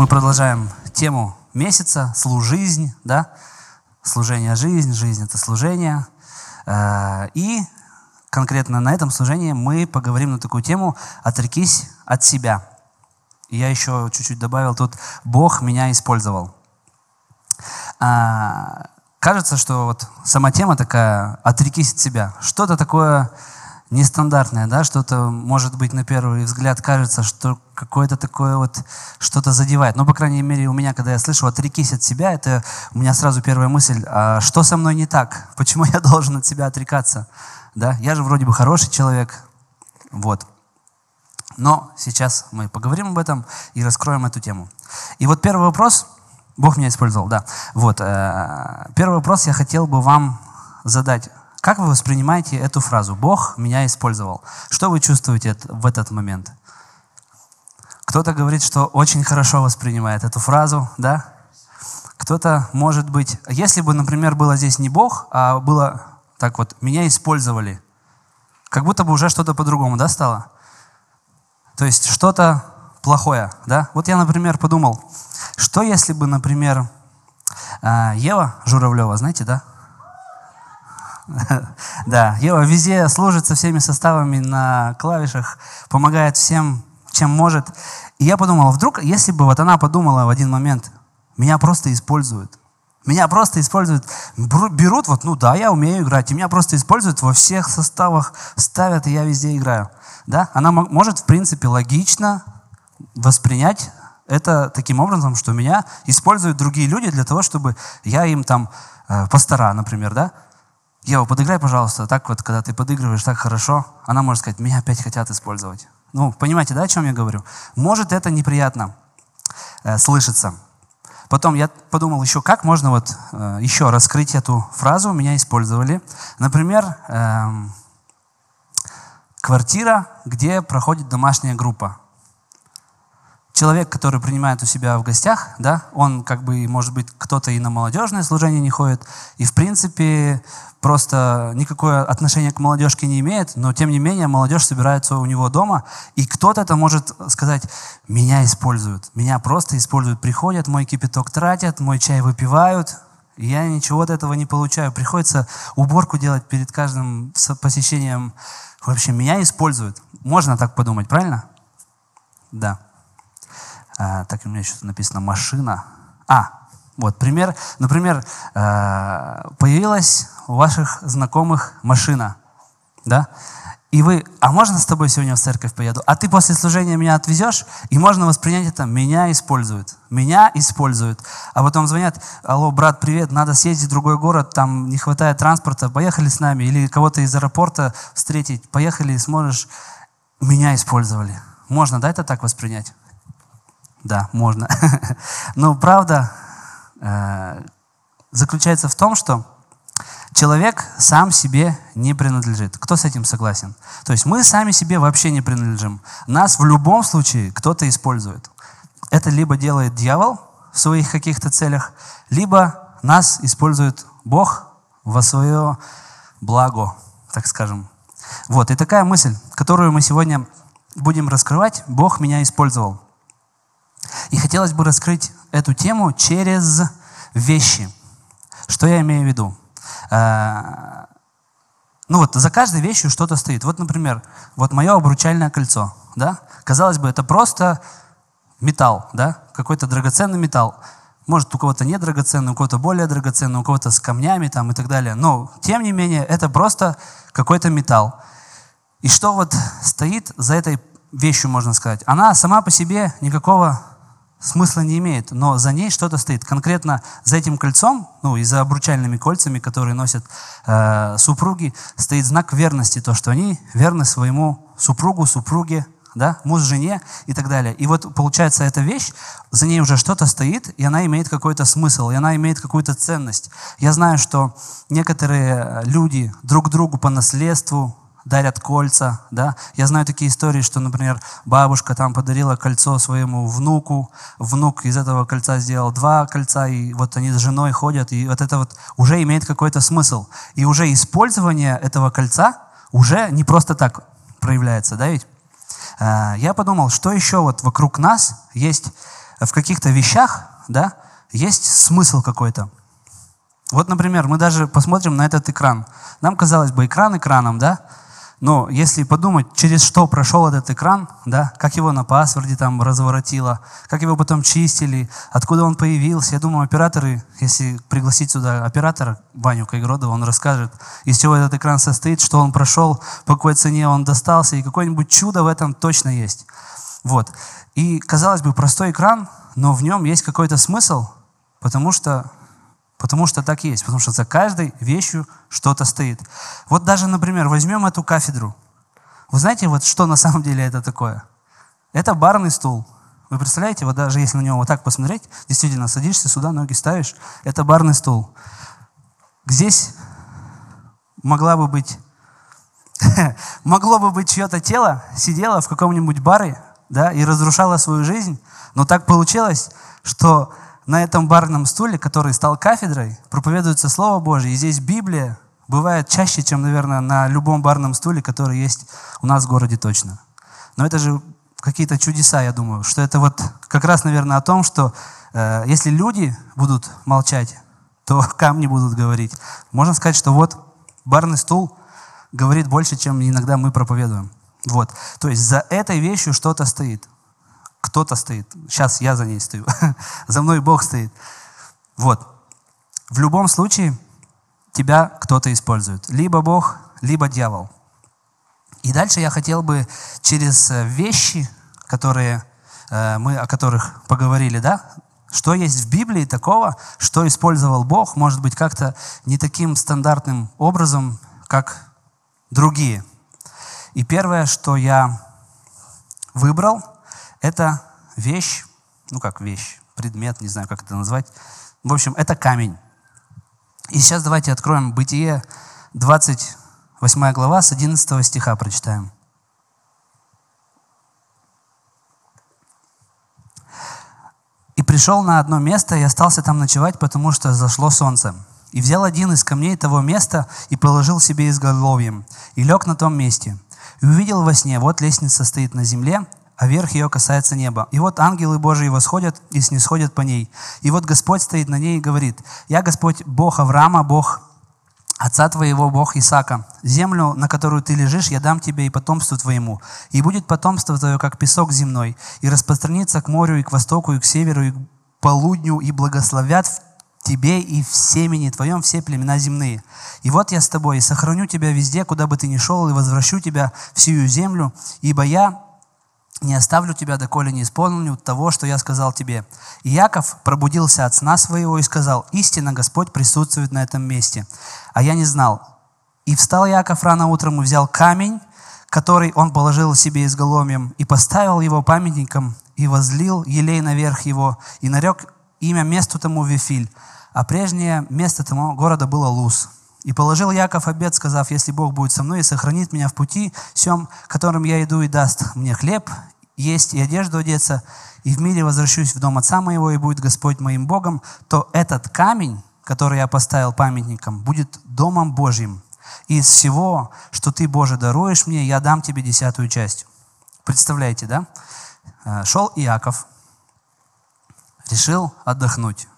Мы продолжаем тему месяца, служизнь, да? Служение – жизнь, жизнь – это служение. Э, и конкретно на этом служении мы поговорим на такую тему «Отрекись от себя». Я еще чуть-чуть добавил тут «Бог меня использовал». А, кажется, что вот сама тема такая «Отрекись от себя». Что-то такое нестандартное, да, что-то, может быть, на первый взгляд кажется, что какое-то такое вот что-то задевает. Но, по крайней мере, у меня, когда я слышу «отрекись от себя», это у меня сразу первая мысль, а что со мной не так? Почему я должен от себя отрекаться? Да? Я же вроде бы хороший человек. Вот. Но сейчас мы поговорим об этом и раскроем эту тему. И вот первый вопрос, Бог меня использовал, да. Вот, э, первый вопрос я хотел бы вам задать. Как вы воспринимаете эту фразу? Бог меня использовал. Что вы чувствуете в этот момент? Кто-то говорит, что очень хорошо воспринимает эту фразу, да? Кто-то, может быть, если бы, например, было здесь не Бог, а было так вот, меня использовали, как будто бы уже что-то по-другому, да, стало? То есть что-то плохое, да? Вот я, например, подумал, что если бы, например, а, Ева Журавлева, знаете, да? Да, Ева везде служит со всеми составами на клавишах, помогает всем, чем может. И я подумал, а вдруг, если бы вот она подумала в один момент, меня просто используют. Меня просто используют, берут, вот, ну да, я умею играть, и меня просто используют во всех составах, ставят, и я везде играю. Да? Она может, в принципе, логично воспринять это таким образом, что меня используют другие люди для того, чтобы я им там э, пастора, например, да, Ева, подыграй, пожалуйста. Так вот, когда ты подыгрываешь так хорошо, она может сказать, меня опять хотят использовать. Ну, понимаете, да, о чем я говорю? Может, это неприятно э, слышится. Потом я подумал еще, как можно вот э, еще раскрыть эту фразу. Меня использовали. Например, э, квартира, где проходит домашняя группа человек, который принимает у себя в гостях, да, он как бы, может быть, кто-то и на молодежное служение не ходит, и в принципе просто никакое отношение к молодежке не имеет, но тем не менее молодежь собирается у него дома, и кто-то это может сказать, меня используют, меня просто используют, приходят, мой кипяток тратят, мой чай выпивают, я ничего от этого не получаю. Приходится уборку делать перед каждым посещением. В общем, меня используют. Можно так подумать, правильно? Да. А, так у меня еще написано машина. А, вот пример. Например, а, появилась у ваших знакомых машина, да? И вы, а можно с тобой сегодня в церковь поеду? А ты после служения меня отвезешь? И можно воспринять это, меня используют. Меня используют. А потом звонят, алло, брат, привет, надо съездить в другой город, там не хватает транспорта, поехали с нами. Или кого-то из аэропорта встретить, поехали, сможешь. Меня использовали. Можно, да, это так воспринять? Да, можно. Но правда э, заключается в том, что человек сам себе не принадлежит. Кто с этим согласен? То есть мы сами себе вообще не принадлежим. Нас в любом случае кто-то использует. Это либо делает дьявол в своих каких-то целях, либо нас использует Бог во свое благо, так скажем. Вот, и такая мысль, которую мы сегодня будем раскрывать, Бог меня использовал. И хотелось бы раскрыть эту тему через вещи. Что я имею в виду? Э, ну вот за каждой вещью что-то стоит. Вот, например, вот мое обручальное кольцо. Да? Казалось бы, это просто металл, да? какой-то драгоценный металл. Может, у кого-то не драгоценный, у кого-то более драгоценный, у кого-то с камнями там и так далее. Но, тем не менее, это просто какой-то металл. И что вот стоит за этой вещью, можно сказать? Она сама по себе никакого смысла не имеет, но за ней что-то стоит. Конкретно за этим кольцом, ну и за обручальными кольцами, которые носят э, супруги, стоит знак верности, то, что они верны своему супругу, супруге, да, муж жене и так далее. И вот получается эта вещь, за ней уже что-то стоит, и она имеет какой-то смысл, и она имеет какую-то ценность. Я знаю, что некоторые люди друг другу по наследству дарят кольца, да. Я знаю такие истории, что, например, бабушка там подарила кольцо своему внуку, внук из этого кольца сделал два кольца, и вот они с женой ходят, и вот это вот уже имеет какой-то смысл. И уже использование этого кольца уже не просто так проявляется, да ведь? А, я подумал, что еще вот вокруг нас есть в каких-то вещах, да, есть смысл какой-то. Вот, например, мы даже посмотрим на этот экран. Нам, казалось бы, экран экраном, да, но если подумать, через что прошел этот экран, да, как его на паспорте там разворотило, как его потом чистили, откуда он появился, я думаю, операторы, если пригласить сюда оператора Ваню Кайгродова, он расскажет, из чего этот экран состоит, что он прошел, по какой цене он достался, и какое-нибудь чудо в этом точно есть. Вот. И, казалось бы, простой экран, но в нем есть какой-то смысл, потому что Потому что так есть, потому что за каждой вещью что-то стоит. Вот даже, например, возьмем эту кафедру. Вы знаете, вот что на самом деле это такое? Это барный стул. Вы представляете, вот даже если на него вот так посмотреть, действительно, садишься сюда, ноги ставишь, это барный стул. Здесь могла бы быть, могло бы быть чье-то тело, сидело в каком-нибудь баре, да, и разрушало свою жизнь, но так получилось, что на этом барном стуле, который стал кафедрой, проповедуется Слово Божье. И здесь Библия бывает чаще, чем, наверное, на любом барном стуле, который есть у нас в городе точно. Но это же какие-то чудеса, я думаю, что это вот как раз, наверное, о том, что э, если люди будут молчать, то камни будут говорить. Можно сказать, что вот барный стул говорит больше, чем иногда мы проповедуем. Вот. То есть за этой вещью что-то стоит. Кто-то стоит. Сейчас я за ней стою. за мной Бог стоит. Вот. В любом случае тебя кто-то использует. Либо Бог, либо дьявол. И дальше я хотел бы через э, вещи, которые э, мы о которых поговорили, да, что есть в Библии такого, что использовал Бог, может быть, как-то не таким стандартным образом, как другие. И первое, что я выбрал, это вещь, ну как вещь, предмет, не знаю, как это назвать. В общем, это камень. И сейчас давайте откроем Бытие, 28 глава, с 11 стиха прочитаем. И пришел на одно место и остался там ночевать, потому что зашло солнце. И взял один из камней того места и положил себе изголовьем, и лег на том месте. И увидел во сне, вот лестница стоит на земле, а верх ее касается неба. И вот ангелы Божии восходят и снисходят по ней. И вот Господь стоит на ней и говорит, «Я Господь, Бог Авраама, Бог отца твоего, Бог Исаака. Землю, на которую ты лежишь, я дам тебе и потомству твоему. И будет потомство твое, как песок земной, и распространится к морю, и к востоку, и к северу, и к полудню, и благословят в тебе и в семени твоем все племена земные. И вот я с тобой, и сохраню тебя везде, куда бы ты ни шел, и возвращу тебя в сию землю, ибо я не оставлю тебя, доколе не исполню того, что я сказал тебе. И Яков пробудился от сна своего и сказал, истинно Господь присутствует на этом месте. А я не знал. И встал Яков рано утром и взял камень, который он положил себе изголовьем, и поставил его памятником, и возлил елей наверх его, и нарек имя месту тому Вифиль, а прежнее место тому города было Луз. И положил Яков обед, сказав, если Бог будет со мной и сохранит меня в пути, всем, которым я иду, и даст мне хлеб, есть и одежду одеться, и в мире возвращусь в дом отца моего, и будет Господь моим Богом, то этот камень, который я поставил памятником, будет домом Божьим. И из всего, что ты, Боже, даруешь мне, я дам тебе десятую часть. Представляете, да? Э, шел Иаков, решил отдохнуть.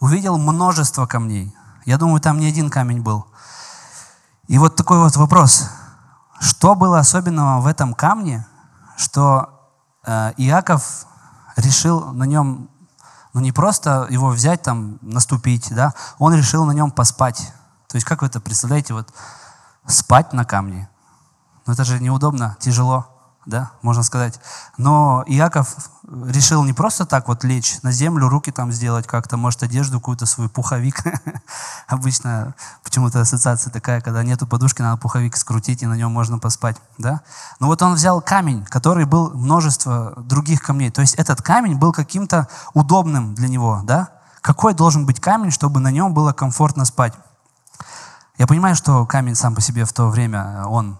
Увидел множество камней. Я думаю, там не один камень был. И вот такой вот вопрос. Что было особенного в этом камне, что э, Иаков решил на нем, ну не просто его взять там, наступить, да, он решил на нем поспать. То есть как вы это представляете, вот спать на камне? Ну это же неудобно, тяжело да, можно сказать. Но Иаков решил не просто так вот лечь на землю, руки там сделать как-то, может, одежду какую-то свою, пуховик. Обычно почему-то ассоциация такая, когда нету подушки, надо пуховик скрутить, и на нем можно поспать, да. Но вот он взял камень, который был множество других камней. То есть этот камень был каким-то удобным для него, да. Какой должен быть камень, чтобы на нем было комфортно спать? Я понимаю, что камень сам по себе в то время, он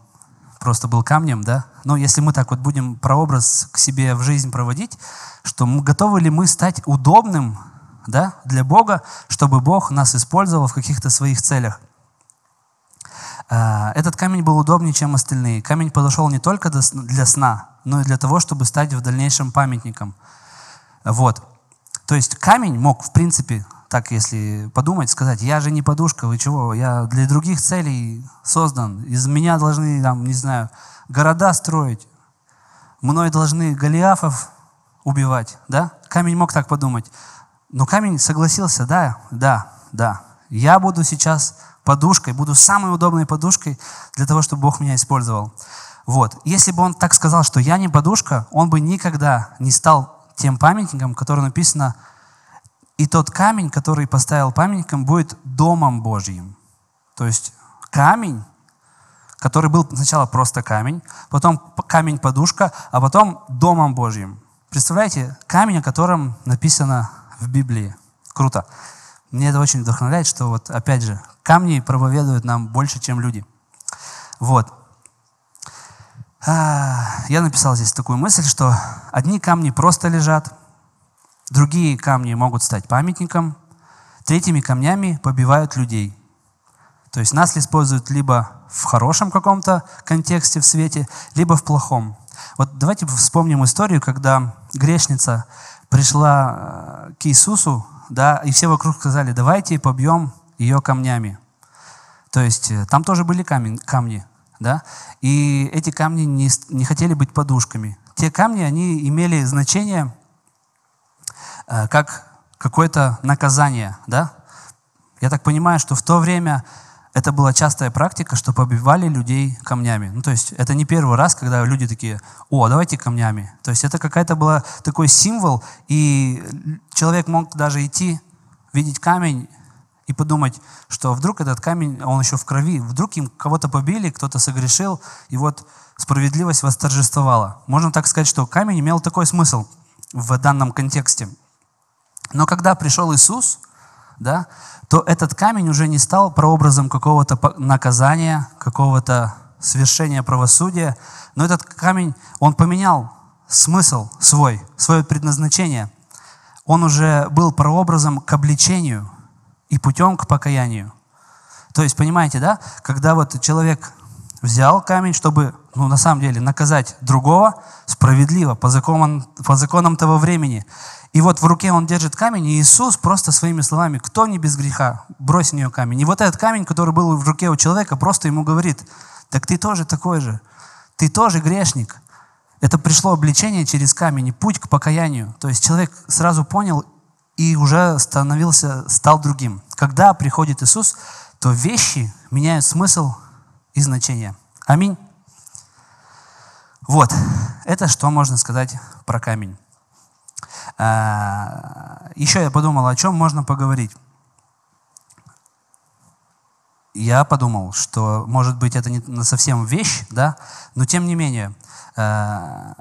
просто был камнем, да? Но если мы так вот будем прообраз к себе в жизнь проводить, что мы, готовы ли мы стать удобным да, для Бога, чтобы Бог нас использовал в каких-то своих целях. А, этот камень был удобнее, чем остальные. Камень подошел не только для сна, но и для того, чтобы стать в дальнейшем памятником. Вот. То есть камень мог, в принципе, так если подумать, сказать, я же не подушка, вы чего, я для других целей создан, из меня должны, там, не знаю, города строить, мной должны Голиафов убивать, да? Камень мог так подумать. Но камень согласился, да, да, да. Я буду сейчас подушкой, буду самой удобной подушкой для того, чтобы Бог меня использовал. Вот. Если бы он так сказал, что я не подушка, он бы никогда не стал тем памятником, который написано, и тот камень, который поставил памятником, будет домом Божьим. То есть камень, который был сначала просто камень, потом камень-подушка, а потом домом Божьим. Представляете, камень, о котором написано в Библии. Круто. Мне это очень вдохновляет, что вот опять же, камни проповедуют нам больше, чем люди. Вот. А, я написал здесь такую мысль, что одни камни просто лежат, другие камни могут стать памятником, третьими камнями побивают людей. То есть нас используют либо в хорошем каком-то контексте, в свете, либо в плохом. Вот давайте вспомним историю, когда грешница пришла э, к Иисусу, да, и все вокруг сказали, давайте побьем ее камнями. То есть э, там тоже были камень, камни, да, и эти камни не, не хотели быть подушками. Те камни, они имели значение как какое-то наказание, да. Я так понимаю, что в то время это была частая практика, что побивали людей камнями. Ну, то есть это не первый раз, когда люди такие, о, давайте камнями. То есть это какая-то была такой символ, и человек мог даже идти, видеть камень и подумать, что вдруг этот камень, он еще в крови, вдруг им кого-то побили, кто-то согрешил, и вот справедливость восторжествовала. Можно так сказать, что камень имел такой смысл в данном контексте. Но когда пришел Иисус, да, то этот камень уже не стал прообразом какого-то наказания, какого-то свершения правосудия, но этот камень, он поменял смысл свой, свое предназначение. Он уже был прообразом к обличению и путем к покаянию. То есть, понимаете, да, когда вот человек взял камень, чтобы, ну, на самом деле, наказать другого справедливо, по законам, по законам того времени. И вот в руке он держит камень, и Иисус просто своими словами, кто не без греха, брось в нее камень. И вот этот камень, который был в руке у человека, просто ему говорит, так ты тоже такой же, ты тоже грешник. Это пришло обличение через камень путь к покаянию. То есть человек сразу понял и уже становился, стал другим. Когда приходит Иисус, то вещи меняют смысл и значение. Аминь. Вот, это что можно сказать про камень. А, еще я подумал, о чем можно поговорить. Я подумал, что, может быть, это не совсем вещь, да, но тем не менее, а,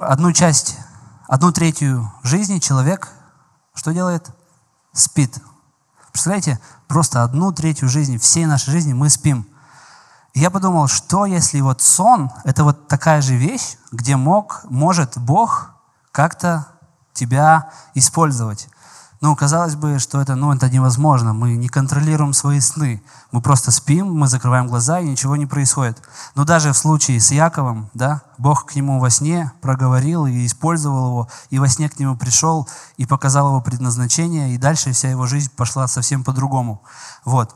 одну часть, одну третью жизни человек что делает? Спит. Представляете, просто одну третью жизни, всей нашей жизни мы спим. Я подумал, что если вот сон – это вот такая же вещь, где мог, может Бог как-то тебя использовать. Ну, казалось бы, что это, ну, это невозможно. Мы не контролируем свои сны. Мы просто спим, мы закрываем глаза, и ничего не происходит. Но даже в случае с Яковом, да, Бог к нему во сне проговорил и использовал его, и во сне к нему пришел и показал его предназначение, и дальше вся его жизнь пошла совсем по-другому. Вот.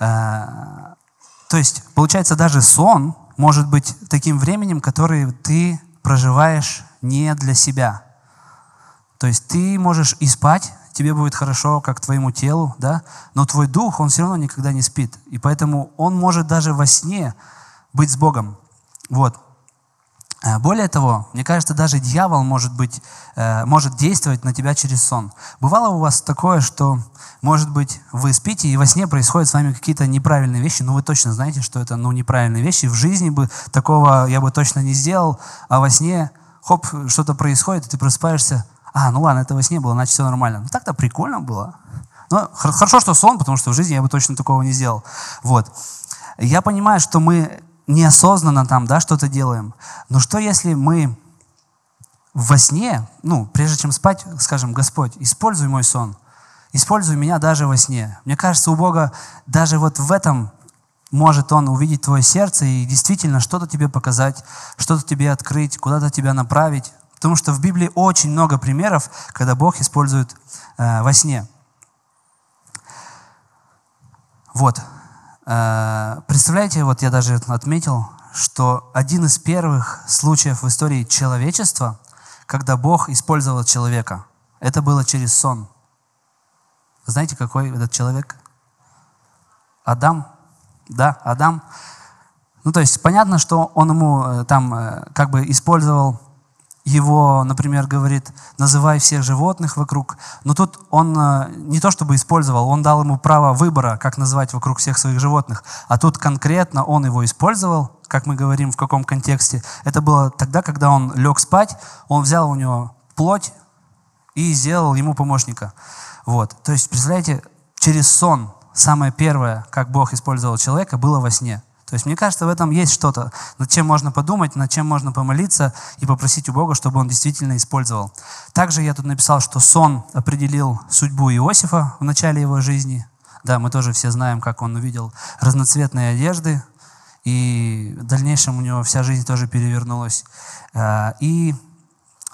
А, то есть, получается, даже сон может быть таким временем, который ты проживаешь не для себя. То есть ты можешь и спать, тебе будет хорошо, как твоему телу, да, но твой дух, он все равно никогда не спит. И поэтому он может даже во сне быть с Богом. Вот. А более того, мне кажется, даже дьявол может, быть, э, может действовать на тебя через сон. Бывало у вас такое, что, может быть, вы спите, и во сне происходят с вами какие-то неправильные вещи, но вы точно знаете, что это ну, неправильные вещи. В жизни бы такого я бы точно не сделал, а во сне, хоп, что-то происходит, и ты просыпаешься, а, ну ладно, этого не было, значит все нормально. Ну так-то прикольно было. Ну, хорошо, что сон, потому что в жизни я бы точно такого не сделал. Вот. Я понимаю, что мы неосознанно там, да, что-то делаем. Но что если мы во сне, ну, прежде чем спать, скажем, Господь, используй мой сон, используй меня даже во сне. Мне кажется, у Бога даже вот в этом может Он увидеть твое сердце и действительно что-то тебе показать, что-то тебе открыть, куда-то тебя направить, Потому что в Библии очень много примеров, когда Бог использует э, во сне. Вот. Э, представляете, вот я даже отметил, что один из первых случаев в истории человечества, когда Бог использовал человека, это было через сон. Знаете, какой этот человек? Адам. Да, Адам. Ну, то есть понятно, что он ему э, там э, как бы использовал его, например, говорит, называй всех животных вокруг. Но тут он э, не то чтобы использовал, он дал ему право выбора, как называть вокруг всех своих животных. А тут конкретно он его использовал, как мы говорим, в каком контексте. Это было тогда, когда он лег спать, он взял у него плоть и сделал ему помощника. Вот. То есть, представляете, через сон самое первое, как Бог использовал человека, было во сне. То есть мне кажется, в этом есть что-то, над чем можно подумать, над чем можно помолиться и попросить у Бога, чтобы он действительно использовал. Также я тут написал, что сон определил судьбу Иосифа в начале его жизни. Да, мы тоже все знаем, как он увидел разноцветные одежды, и в дальнейшем у него вся жизнь тоже перевернулась. А, и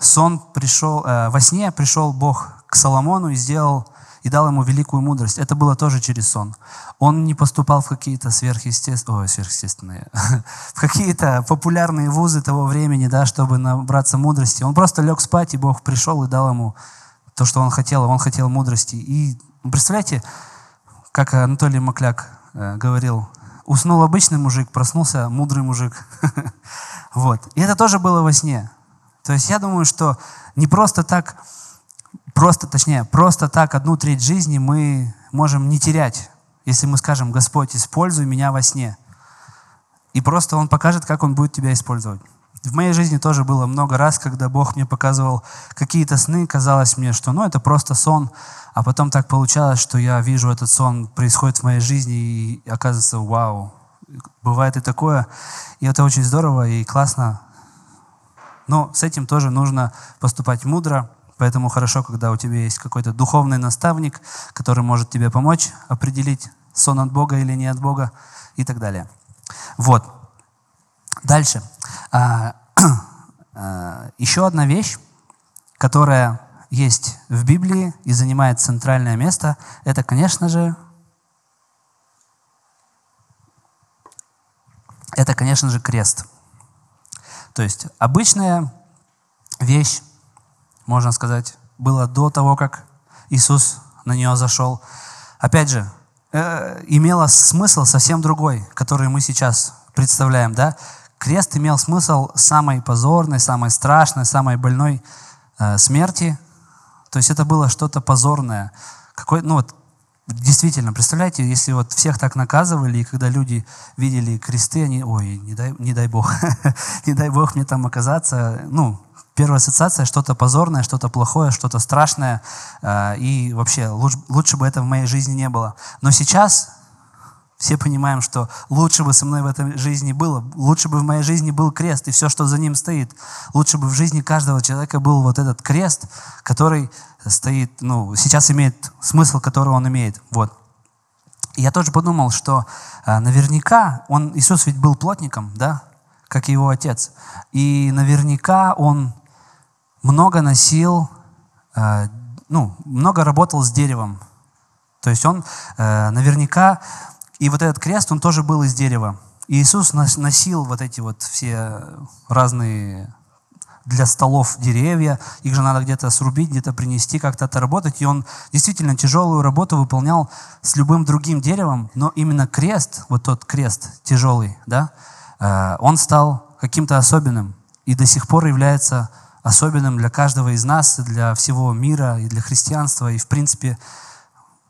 сон пришел, э, во сне пришел Бог к Соломону и сделал и дал ему великую мудрость. Это было тоже через сон. Он не поступал в какие-то сверхъестественные, ой, сверхъестественные, в какие-то популярные вузы того времени, да, чтобы набраться мудрости. Он просто лег спать, и Бог пришел и дал ему то, что он хотел. Он хотел мудрости. И представляете, как Анатолий Макляк э, говорил, уснул обычный мужик, проснулся мудрый мужик. вот. И это тоже было во сне. То есть я думаю, что не просто так Просто, точнее, просто так одну треть жизни мы можем не терять, если мы скажем, Господь, используй меня во сне. И просто Он покажет, как Он будет тебя использовать. В моей жизни тоже было много раз, когда Бог мне показывал какие-то сны, казалось мне, что ну, это просто сон, а потом так получалось, что я вижу этот сон происходит в моей жизни, и оказывается, вау, бывает и такое, и это очень здорово и классно. Но с этим тоже нужно поступать мудро, Поэтому хорошо, когда у тебя есть какой-то духовный наставник, который может тебе помочь определить, сон от Бога или не от Бога и так далее. Вот. Дальше. А, а, еще одна вещь, которая есть в Библии и занимает центральное место, это, конечно же, это, конечно же, крест. То есть обычная вещь, можно сказать, было до того, как Иисус на нее зашел. Опять же, э, имело смысл совсем другой, который мы сейчас представляем. Да? Крест имел смысл самой позорной, самой страшной, самой больной э, смерти. То есть это было что-то позорное. Какой, ну вот, действительно, представляете, если вот всех так наказывали, и когда люди видели кресты, они, ой, не дай, не дай Бог, не дай Бог мне там оказаться, ну, Первая ассоциация – что-то позорное, что-то плохое, что-то страшное. Э, и вообще, лучше, лучше бы это в моей жизни не было. Но сейчас все понимаем, что лучше бы со мной в этой жизни было. Лучше бы в моей жизни был крест и все, что за ним стоит. Лучше бы в жизни каждого человека был вот этот крест, который стоит, ну, сейчас имеет смысл, который он имеет. Вот. И я тоже подумал, что э, наверняка он, Иисус ведь был плотником, да, как его отец. И наверняка он много носил, э, ну, много работал с деревом. То есть он э, наверняка, и вот этот крест, он тоже был из дерева. И Иисус носил вот эти вот все разные для столов деревья, их же надо где-то срубить, где-то принести, как-то отработать. И он действительно тяжелую работу выполнял с любым другим деревом, но именно крест, вот тот крест тяжелый, да, э, он стал каким-то особенным и до сих пор является особенным для каждого из нас, для всего мира, и для христианства. И, в принципе,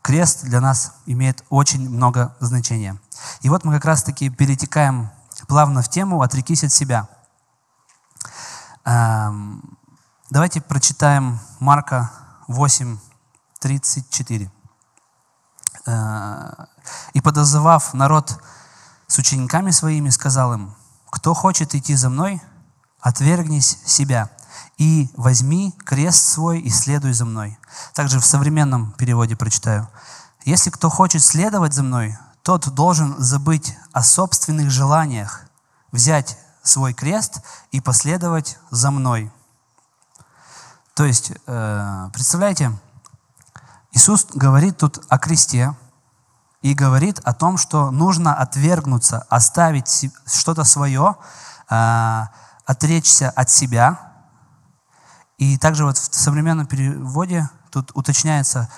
крест для нас имеет очень много значения. И вот мы как раз-таки перетекаем плавно в тему «Отрекись от себя». Эм, давайте прочитаем Марка 8, 34. Э, «И подозывав народ с учениками своими, сказал им, кто хочет идти за мной, отвергнись себя и возьми крест свой и следуй за мной. Также в современном переводе прочитаю. Если кто хочет следовать за мной, тот должен забыть о собственных желаниях, взять свой крест и последовать за мной. То есть, э, представляете, Иисус говорит тут о кресте и говорит о том, что нужно отвергнуться, оставить что-то свое, э, отречься от себя. И также вот в современном переводе тут уточняется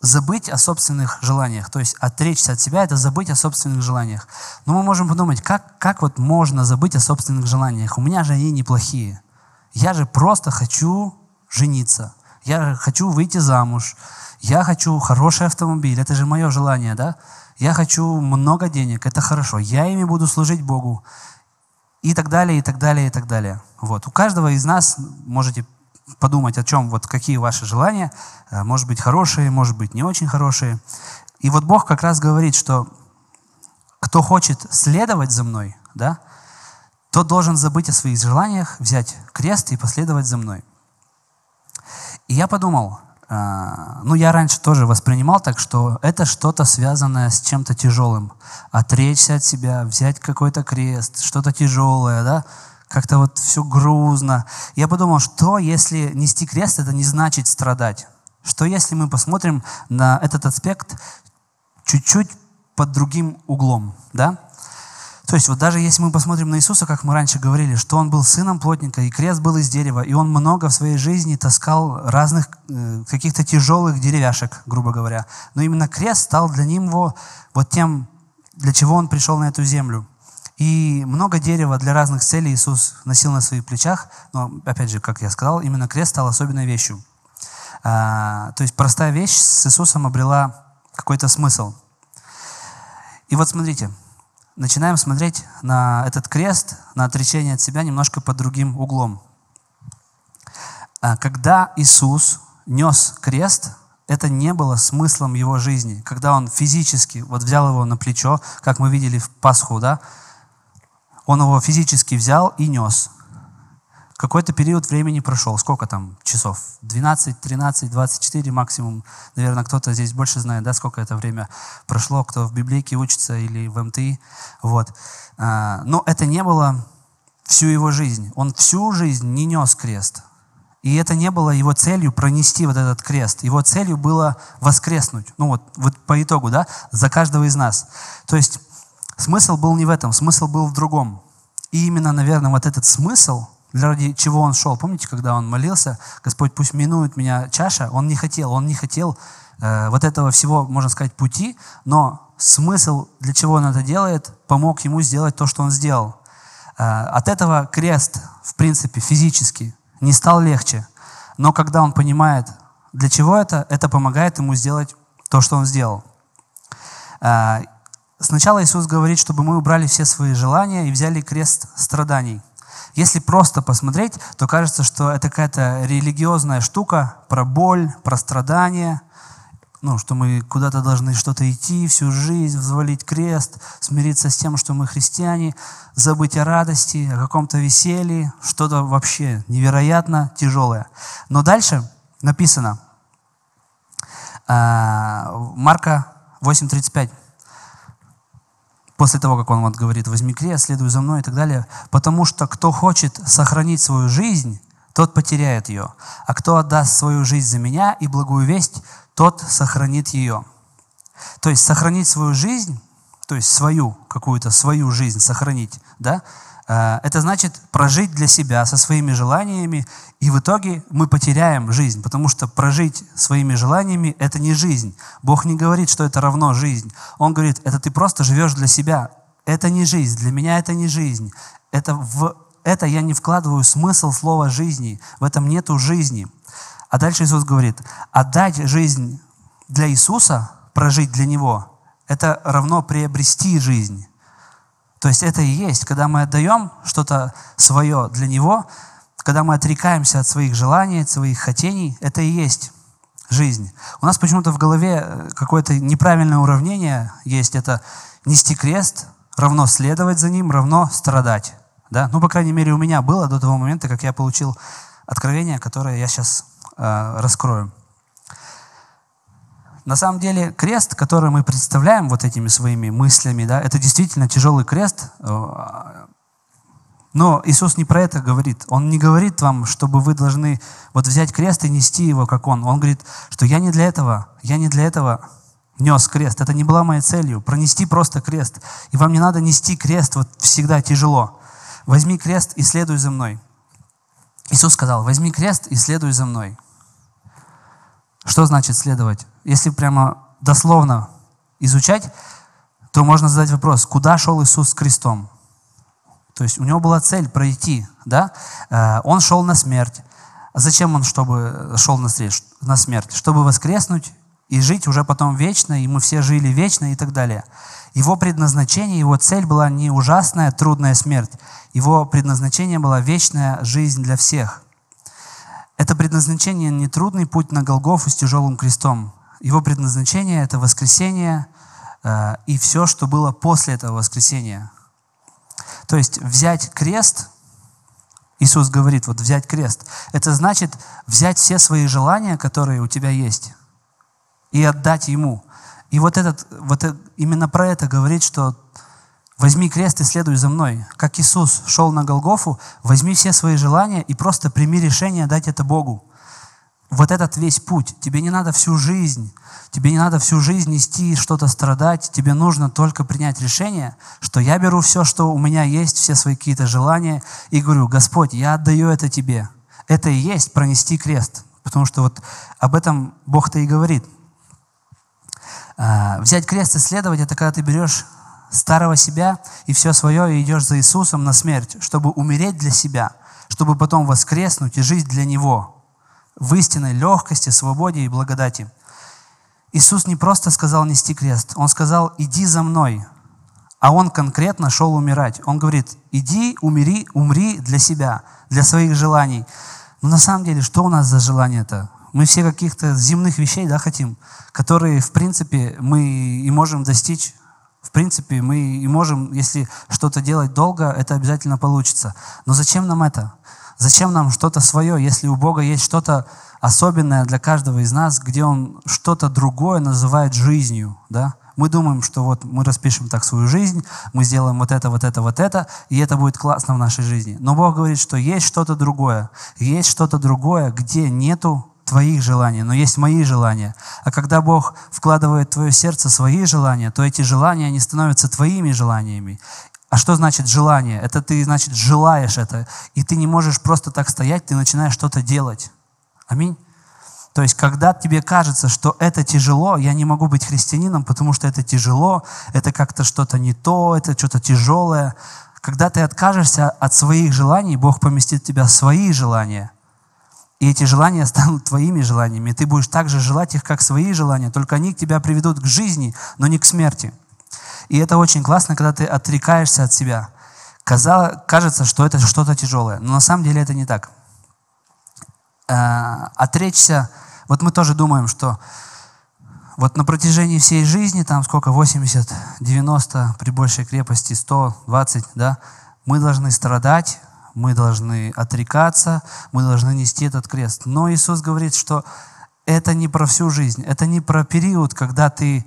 забыть о собственных желаниях. То есть отречься от себя – это забыть о собственных желаниях. Но мы можем подумать, как, как вот можно забыть о собственных желаниях? У меня же они неплохие. Я же просто хочу жениться. Я хочу выйти замуж. Я хочу хороший автомобиль. Это же мое желание, да? Я хочу много денег. Это хорошо. Я ими буду служить Богу. И так далее, и так далее, и так далее. Вот. У каждого из нас можете подумать о чем, вот какие ваши желания, э, может быть хорошие, может быть не очень хорошие. И вот Бог как раз говорит, что кто хочет следовать за мной, да, тот должен забыть о своих желаниях, взять крест и последовать за мной. И я подумал, э, ну я раньше тоже воспринимал так, что это что-то связанное с чем-то тяжелым. Отречься от себя, взять какой-то крест, что-то тяжелое, да, как-то вот все грузно. Я подумал, что если нести крест, это не значит страдать? Что если мы посмотрим на этот аспект чуть-чуть под другим углом, да? То есть вот даже если мы посмотрим на Иисуса, как мы раньше говорили, что Он был сыном плотника, и крест был из дерева, и Он много в своей жизни таскал разных э, каких-то тяжелых деревяшек, грубо говоря. Но именно крест стал для него вот тем, для чего Он пришел на эту землю. И много дерева для разных целей Иисус носил на своих плечах, но, опять же, как я сказал, именно крест стал особенной вещью. А, то есть простая вещь с Иисусом обрела какой-то смысл. И вот смотрите, начинаем смотреть на этот крест, на отречение от себя немножко под другим углом. А, когда Иисус нес крест, это не было смыслом его жизни. Когда он физически вот взял его на плечо, как мы видели в Пасху, да, он его физически взял и нес. Какой-то период времени прошел. Сколько там часов? 12, 13, 24 максимум. Наверное, кто-то здесь больше знает, да, сколько это время прошло, кто в библейке учится или в МТИ. Вот. А, но это не было всю его жизнь. Он всю жизнь не нес крест. И это не было его целью пронести вот этот крест. Его целью было воскреснуть. Ну вот, вот по итогу, да, за каждого из нас. То есть смысл был не в этом, смысл был в другом. И именно, наверное, вот этот смысл – ради чего он шел. Помните, когда он молился, Господь, пусть минует меня чаша, он не хотел, он не хотел э, вот этого всего, можно сказать, пути, но смысл, для чего он это делает, помог ему сделать то, что он сделал. Э, от этого крест, в принципе, физически не стал легче, но когда он понимает, для чего это, это помогает ему сделать то, что он сделал. Э, сначала Иисус говорит, чтобы мы убрали все свои желания и взяли крест страданий – если просто посмотреть, то кажется, что это какая-то религиозная штука про боль, про страдания, ну, что мы куда-то должны что-то идти, всю жизнь взвалить крест, смириться с тем, что мы христиане, забыть о радости, о каком-то веселье, что-то вообще невероятно тяжелое. Но дальше написано, а, Марка 8.35, после того, как он вот говорит, возьми крест, следуй за мной и так далее. Потому что кто хочет сохранить свою жизнь, тот потеряет ее. А кто отдаст свою жизнь за меня и благую весть, тот сохранит ее. То есть сохранить свою жизнь, то есть свою, какую-то свою жизнь сохранить, да, это значит прожить для себя со своими желаниями, и в итоге мы потеряем жизнь, потому что прожить своими желаниями – это не жизнь. Бог не говорит, что это равно жизнь. Он говорит, это ты просто живешь для себя. Это не жизнь, для меня это не жизнь. Это в это я не вкладываю смысл слова жизни, в этом нету жизни. А дальше Иисус говорит, отдать жизнь для Иисуса, прожить для Него, это равно приобрести жизнь. То есть это и есть, когда мы отдаем что-то свое для Него, когда мы отрекаемся от своих желаний, от своих хотений, это и есть жизнь. У нас почему-то в голове э, какое-то неправильное уравнение есть. Это нести крест, равно следовать за ним, равно страдать. Да? Ну, по крайней мере, у меня было до того момента, как я получил откровение, которое я сейчас э, раскрою. На самом деле крест, который мы представляем вот этими своими мыслями, да, это действительно тяжелый крест. Э, Но Иисус не про это говорит. Он не говорит вам, чтобы вы должны вот взять крест и нести его, как Он. Он говорит, что я не для этого, я не для этого нес крест. Это не была моей целью. Пронести просто крест. И вам не надо нести крест вот всегда тяжело. Возьми крест и следуй за мной. Иисус сказал, возьми крест и следуй за мной. Что значит следовать? Если прямо дословно изучать, то можно задать вопрос, куда шел Иисус с крестом? То есть у него была цель пройти, да? Э, он шел на смерть. Зачем он чтобы шел на смерть? Чтобы воскреснуть и жить уже потом вечно, и мы все жили вечно и так далее. Его предназначение, его цель была не ужасная, трудная смерть. Его предназначение была вечная жизнь для всех. Это предназначение не трудный путь на Голгофу с тяжелым крестом. Его предназначение – это воскресение э, и все, что было после этого воскресения. То есть взять крест, Иисус говорит, вот взять крест, это значит взять все свои желания, которые у тебя есть, и отдать Ему. И вот, этот, вот именно про это говорит, что Возьми крест и следуй за мной. Как Иисус шел на Голгофу, возьми все свои желания и просто прими решение дать это Богу. Вот этот весь путь. Тебе не надо всю жизнь, тебе не надо всю жизнь нести что-то страдать. Тебе нужно только принять решение, что я беру все, что у меня есть, все свои какие-то желания, и говорю, Господь, я отдаю это Тебе. Это и есть пронести крест. Потому что вот об этом Бог-то и говорит. А, взять крест и следовать, это когда ты берешь старого себя и все свое, и идешь за Иисусом на смерть, чтобы умереть для себя, чтобы потом воскреснуть и жить для Него в истинной легкости, свободе и благодати. Иисус не просто сказал нести крест, Он сказал, иди за мной, а Он конкретно шел умирать. Он говорит, иди, умери, умри для себя, для своих желаний. Но на самом деле, что у нас за желание-то? Мы все каких-то земных вещей да, хотим, которые, в принципе, мы и можем достичь в принципе, мы и можем, если что-то делать долго, это обязательно получится. Но зачем нам это? Зачем нам что-то свое, если у Бога есть что-то особенное для каждого из нас, где Он что-то другое называет жизнью, да? Мы думаем, что вот мы распишем так свою жизнь, мы сделаем вот это, вот это, вот это, и это будет классно в нашей жизни. Но Бог говорит, что есть что-то другое. Есть что-то другое, где нету твоих желаний, но есть мои желания. А когда Бог вкладывает в твое сердце свои желания, то эти желания, они становятся твоими желаниями. А что значит желание? Это ты, значит, желаешь это. И ты не можешь просто так стоять, ты начинаешь что-то делать. Аминь. То есть, когда тебе кажется, что это тяжело, я не могу быть христианином, потому что это тяжело, это как-то что-то не то, это что-то тяжелое. Когда ты откажешься от своих желаний, Бог поместит в тебя свои желания – и эти желания станут твоими желаниями. И ты будешь также желать их, как свои желания, только они тебя приведут к жизни, но не к смерти. И это очень классно, когда ты отрекаешься от себя. Казалось, кажется, что это что-то тяжелое, но на самом деле это не так. Э, отречься, вот мы тоже думаем, что вот на протяжении всей жизни, там сколько, 80, 90, при большей крепости 100, 20, да, мы должны страдать, мы должны отрекаться, мы должны нести этот крест. Но Иисус говорит, что это не про всю жизнь, это не про период, когда ты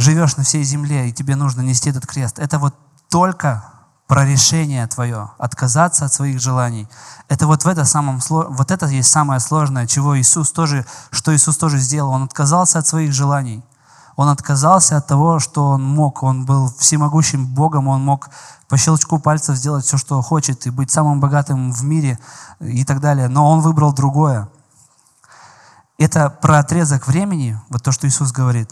живешь на всей земле, и тебе нужно нести этот крест. Это вот только про решение твое, отказаться от своих желаний. Это вот в это самом, вот это есть самое сложное, чего Иисус тоже, что Иисус тоже сделал. Он отказался от своих желаний. Он отказался от того, что он мог. Он был всемогущим Богом, он мог по щелчку пальцев сделать все, что хочет, и быть самым богатым в мире и так далее. Но он выбрал другое. Это про отрезок времени, вот то, что Иисус говорит.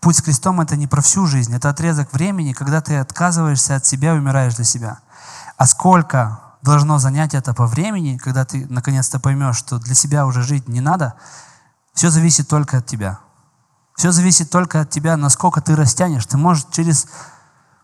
Путь с крестом – это не про всю жизнь, это отрезок времени, когда ты отказываешься от себя и умираешь для себя. А сколько должно занять это по времени, когда ты наконец-то поймешь, что для себя уже жить не надо, все зависит только от тебя. Все зависит только от тебя, насколько ты растянешь. Ты можешь через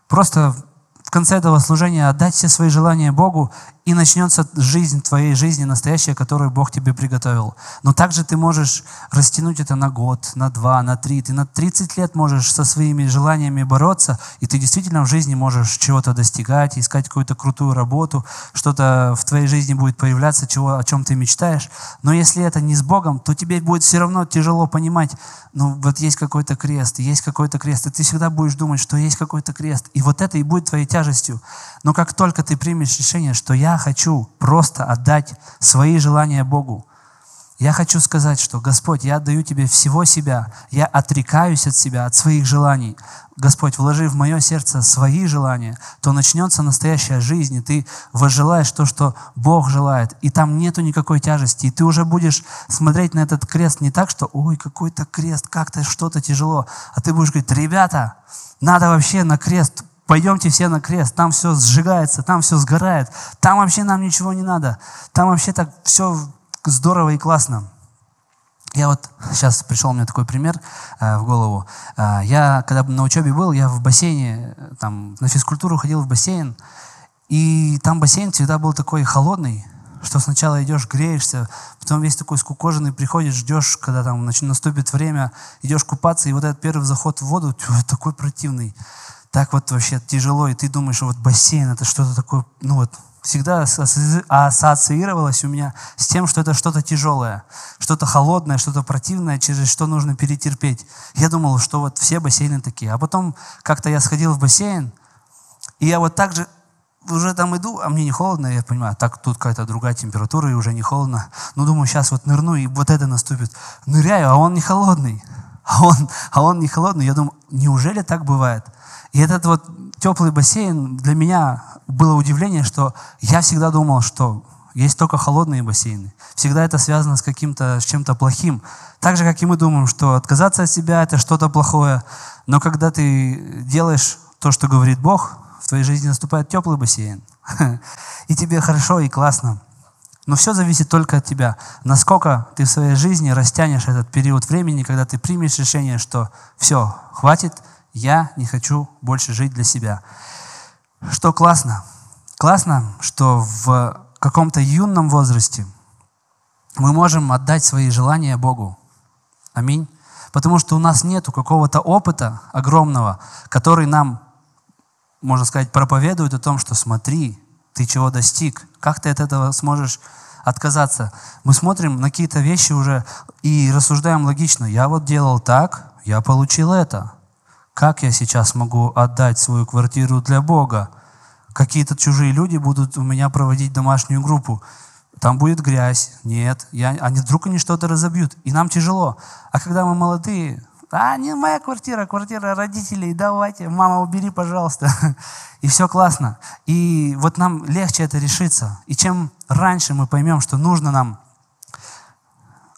просто в конце этого служения отдать все свои желания Богу и начнется жизнь твоей жизни настоящая, которую Бог тебе приготовил. Но также ты можешь растянуть это на год, на два, на три. Ты на 30 лет можешь со своими желаниями бороться, и ты действительно в жизни можешь чего-то достигать, искать какую-то крутую работу, что-то в твоей жизни будет появляться, чего, о чем ты мечтаешь. Но если это не с Богом, то тебе будет все равно тяжело понимать, ну вот есть какой-то крест, есть какой-то крест, и ты всегда будешь думать, что есть какой-то крест. И вот это и будет твоей тяжестью. Но как только ты примешь решение, что я хочу просто отдать свои желания Богу. Я хочу сказать, что, Господь, я отдаю Тебе всего себя, я отрекаюсь от себя, от своих желаний. Господь, вложи в мое сердце свои желания, то начнется настоящая жизнь, и ты возжелаешь то, что Бог желает, и там нету никакой тяжести, и ты уже будешь смотреть на этот крест не так, что «Ой, какой-то крест, как-то что-то тяжело», а ты будешь говорить «Ребята, надо вообще на крест Пойдемте все на крест, там все сжигается, там все сгорает, там вообще нам ничего не надо, там вообще так все здорово и классно. Я вот сейчас пришел мне такой пример э, в голову. Э, я когда на учебе был, я в бассейне, там на физкультуру ходил в бассейн, и там бассейн всегда был такой холодный, что сначала идешь, греешься, потом весь такой скукоженный приходишь, ждешь, когда там наступит время, идешь купаться, и вот этот первый заход в воду такой противный так вот вообще тяжело, и ты думаешь, вот бассейн это что-то такое, ну вот, всегда ассоциировалось у меня с тем, что это что-то тяжелое, что-то холодное, что-то противное, через что нужно перетерпеть. Я думал, что вот все бассейны такие. А потом как-то я сходил в бассейн, и я вот так же уже там иду, а мне не холодно, я понимаю, так тут какая-то другая температура, и уже не холодно. Ну, думаю, сейчас вот нырну, и вот это наступит. Ныряю, а он не холодный. А он, а он не холодный. Я думаю, неужели так бывает? И этот вот теплый бассейн для меня было удивление, что я всегда думал, что есть только холодные бассейны. Всегда это связано с каким-то, с чем-то плохим. Так же, как и мы думаем, что отказаться от себя – это что-то плохое. Но когда ты делаешь то, что говорит Бог, в твоей жизни наступает теплый бассейн. И тебе хорошо и классно. Но все зависит только от тебя. Насколько ты в своей жизни растянешь этот период времени, когда ты примешь решение, что все, хватит – я не хочу больше жить для себя. Что классно? Классно, что в каком-то юном возрасте мы можем отдать свои желания Богу. Аминь. Потому что у нас нет какого-то опыта огромного, который нам, можно сказать, проповедует о том, что смотри, ты чего достиг, как ты от этого сможешь отказаться. Мы смотрим на какие-то вещи уже и рассуждаем логично. Я вот делал так, я получил это. Как я сейчас могу отдать свою квартиру для Бога? Какие-то чужие люди будут у меня проводить домашнюю группу. Там будет грязь. Нет. Я, они вдруг они что-то разобьют. И нам тяжело. А когда мы молодые, а, не моя квартира, квартира родителей, давайте, мама, убери, пожалуйста. И все классно. И вот нам легче это решиться. И чем раньше мы поймем, что нужно нам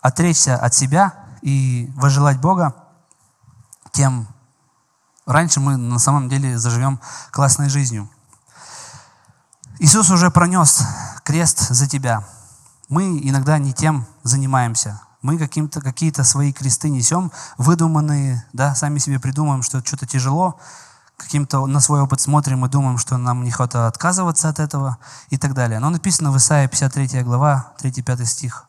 отречься от себя и возжелать Бога, тем раньше мы на самом деле заживем классной жизнью. Иисус уже пронес крест за тебя. Мы иногда не тем занимаемся. Мы каким-то, какие-то свои кресты несем, выдуманные, да, сами себе придумаем, что что-то тяжело, каким-то на свой опыт смотрим и думаем, что нам не хватает отказываться от этого и так далее. Но написано в Исаии 53 глава, 3-5 стих.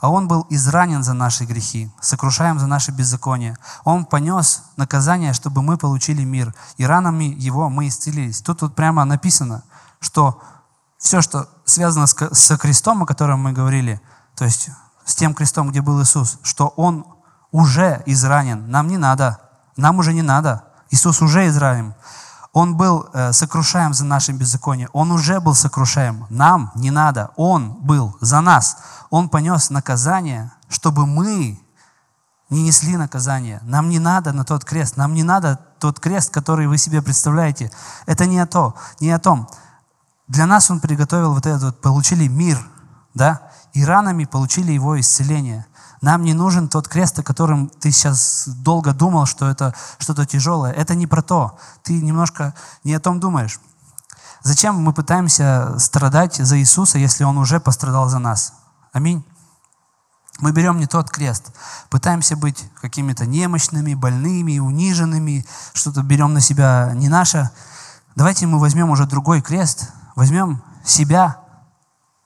А Он был изранен за наши грехи, сокрушаем за наши беззакония. Он понес наказание, чтобы мы получили мир, и ранами Его мы исцелились. Тут, тут прямо написано, что все, что связано с, с крестом, о котором мы говорили, то есть с тем крестом, где был Иисус, что Он уже изранен. Нам не надо. Нам уже не надо. Иисус уже изранен. Он был э, сокрушаем за наши беззакония. Он уже был сокрушаем. Нам не надо. Он был за нас. Он понес наказание, чтобы мы не несли наказание. Нам не надо на тот крест. Нам не надо тот крест, который вы себе представляете. Это не о, то, не о том. Для нас Он приготовил вот этот вот, получили мир, да, и ранами получили Его исцеление. Нам не нужен тот крест, о котором ты сейчас долго думал, что это что-то тяжелое. Это не про то. Ты немножко не о том думаешь. Зачем мы пытаемся страдать за Иисуса, если Он уже пострадал за нас? Аминь. Мы берем не тот крест, пытаемся быть какими-то немощными, больными, униженными, что-то берем на себя не наше. Давайте мы возьмем уже другой крест, возьмем себя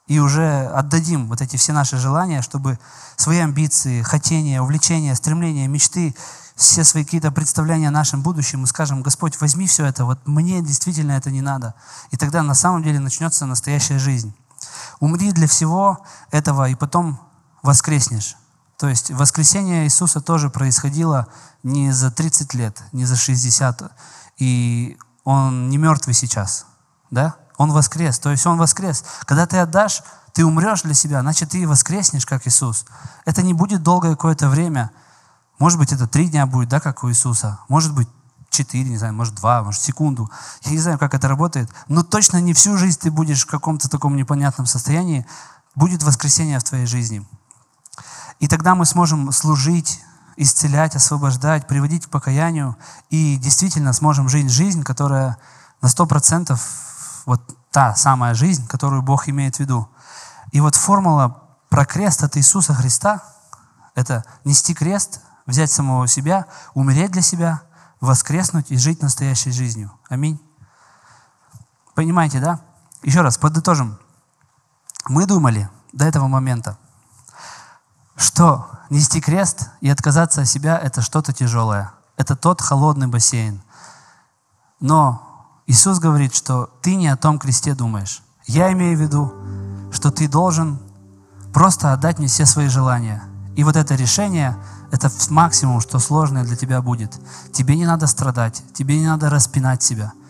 и уже отдадим вот эти все наши желания, чтобы свои амбиции, хотения, увлечения, стремления, мечты, все свои какие-то представления о нашем будущем, мы скажем, Господь, возьми все это, вот мне действительно это не надо. И тогда на самом деле начнется настоящая жизнь. Умри для всего этого, и потом воскреснешь. То есть воскресение Иисуса тоже происходило не за 30 лет, не за 60, и Он не мертвый сейчас, да? Он воскрес, то есть Он воскрес. Когда ты отдашь, ты умрешь для себя, значит, ты воскреснешь, как Иисус. Это не будет долгое какое-то время. Может быть, это три дня будет, да, как у Иисуса. Может быть, четыре, не знаю, может, два, может, секунду. Я не знаю, как это работает. Но точно не всю жизнь ты будешь в каком-то таком непонятном состоянии. Будет воскресение в твоей жизни. И тогда мы сможем служить, исцелять, освобождать, приводить к покаянию и действительно сможем жить жизнь, которая на сто процентов вот та самая жизнь, которую Бог имеет в виду. И вот формула про крест от Иисуса Христа – это нести крест, взять самого себя, умереть для себя, воскреснуть и жить настоящей жизнью. Аминь. Понимаете, да? Еще раз, подытожим. Мы думали до этого момента, что нести крест и отказаться от себя – это что-то тяжелое. Это тот холодный бассейн. Но Иисус говорит, что ты не о том кресте думаешь. Я имею в виду, что ты должен просто отдать мне все свои желания. И вот это решение, это максимум, что сложное для тебя будет. Тебе не надо страдать, тебе не надо распинать себя –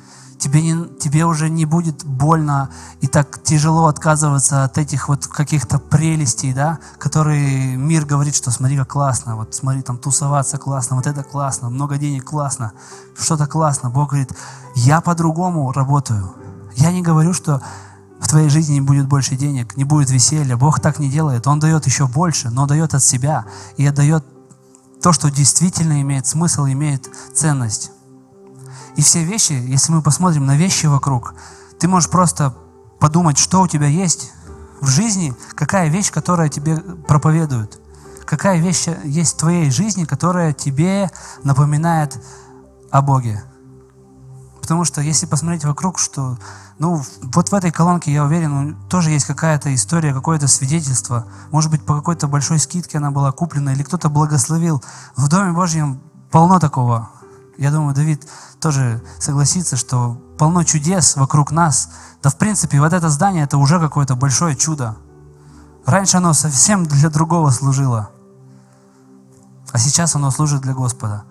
тебе, не, тебе уже не будет больно и так тяжело отказываться от этих вот каких-то прелестей, да, которые мир говорит, что смотри, как классно, вот смотри, там тусоваться классно, вот это классно, много денег классно, что-то классно. Бог говорит, я по-другому работаю. Я не говорю, что в твоей жизни не будет больше денег, не будет веселья. Бог так не делает. Он дает еще больше, но дает от себя и отдает то, что действительно имеет смысл, имеет ценность. И все вещи, если мы посмотрим на вещи вокруг, ты можешь просто подумать, что у тебя есть в жизни, какая вещь, которая тебе проповедует, какая вещь есть в твоей жизни, которая тебе напоминает о Боге. Потому что если посмотреть вокруг, что, ну, вот в этой колонке, я уверен, тоже есть какая-то история, какое-то свидетельство. Может быть, по какой-то большой скидке она была куплена, или кто-то благословил. В Доме Божьем полно такого. Я думаю, Давид тоже согласится, что полно чудес вокруг нас. Да, в принципе, вот это здание, это уже какое-то большое чудо. Раньше оно совсем для другого служило, а сейчас оно служит для Господа.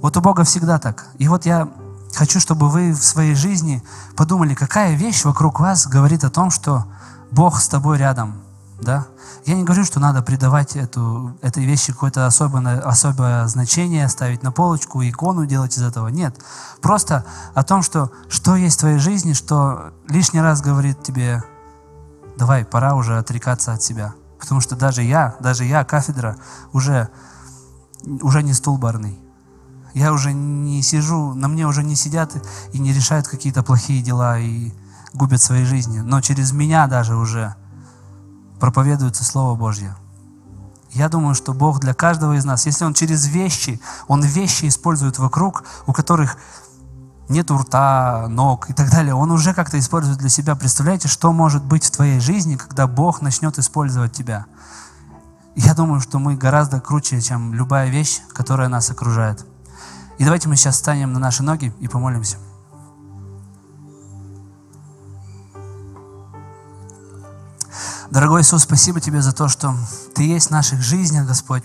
Вот у Бога всегда так. И вот я хочу, чтобы вы в своей жизни подумали, какая вещь вокруг вас говорит о том, что Бог с тобой рядом, да? Я не говорю, что надо придавать эту, этой вещи какое-то особое, особое значение, ставить на полочку, икону делать из этого. Нет. Просто о том, что, что есть в твоей жизни, что лишний раз говорит тебе, давай, пора уже отрекаться от себя. Потому что даже я, даже я, кафедра, уже, уже не стул барный. Я уже не сижу, на мне уже не сидят и не решают какие-то плохие дела и губят свои жизни. Но через меня даже уже проповедуется Слово Божье. Я думаю, что Бог для каждого из нас, если Он через вещи, Он вещи использует вокруг, у которых нет рта, ног и так далее, Он уже как-то использует для себя. Представляете, что может быть в твоей жизни, когда Бог начнет использовать тебя? Я думаю, что мы гораздо круче, чем любая вещь, которая нас окружает. И давайте мы сейчас встанем на наши ноги и помолимся. Дорогой Иисус, спасибо Тебе за то, что Ты есть в наших жизнях, Господь.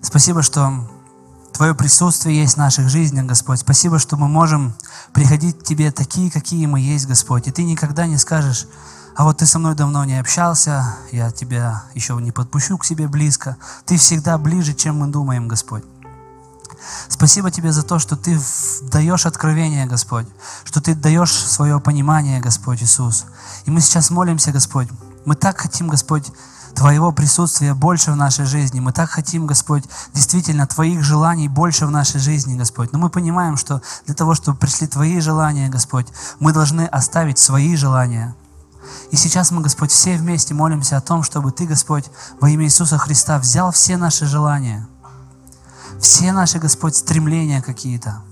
Спасибо, что Твое присутствие есть в наших жизнях, Господь. Спасибо, что мы можем приходить к Тебе такие, какие мы есть, Господь. И Ты никогда не скажешь, а вот Ты со мной давно не общался, я Тебя еще не подпущу к себе близко. Ты всегда ближе, чем мы думаем, Господь. Спасибо Тебе за то, что Ты даешь откровение, Господь, что Ты даешь свое понимание, Господь Иисус. И мы сейчас молимся, Господь, мы так хотим, Господь, Твоего присутствия больше в нашей жизни. Мы так хотим, Господь, действительно Твоих желаний больше в нашей жизни, Господь. Но мы понимаем, что для того, чтобы пришли Твои желания, Господь, мы должны оставить свои желания. И сейчас мы, Господь, все вместе молимся о том, чтобы Ты, Господь, во имя Иисуса Христа взял все наши желания, все наши, Господь, стремления какие-то,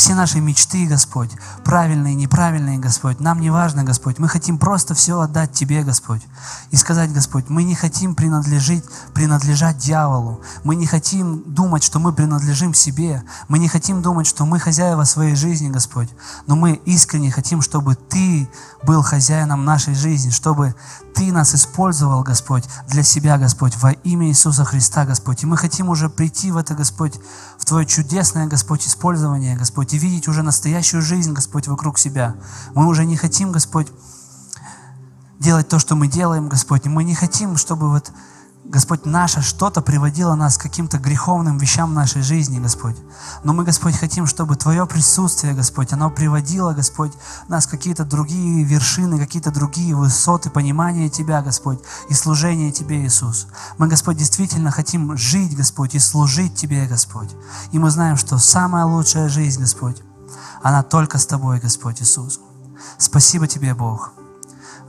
все наши мечты, Господь, правильные, неправильные, Господь, нам не важно, Господь. Мы хотим просто все отдать Тебе, Господь. И сказать, Господь, мы не хотим принадлежать, принадлежать дьяволу. Мы не хотим думать, что мы принадлежим себе. Мы не хотим думать, что мы хозяева своей жизни, Господь. Но мы искренне хотим, чтобы Ты был хозяином нашей жизни, чтобы Ты нас использовал, Господь, для себя, Господь, во имя Иисуса Христа, Господь. И мы хотим уже прийти в это, Господь, в Твое чудесное, Господь, использование, Господь, и видеть уже настоящую жизнь, Господь, вокруг себя. Мы уже не хотим, Господь, делать то, что мы делаем, Господь. Мы не хотим, чтобы вот Господь, наше что-то приводило нас к каким-то греховным вещам в нашей жизни, Господь. Но мы, Господь, хотим, чтобы Твое присутствие, Господь, оно приводило, Господь, нас какие-то другие вершины, какие-то другие высоты понимания Тебя, Господь, и служения Тебе, Иисус. Мы, Господь, действительно хотим жить, Господь, и служить Тебе, Господь. И мы знаем, что самая лучшая жизнь, Господь, она только с Тобой, Господь Иисус. Спасибо Тебе, Бог.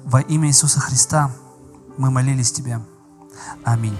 Во имя Иисуса Христа мы молились Тебе. Аминь.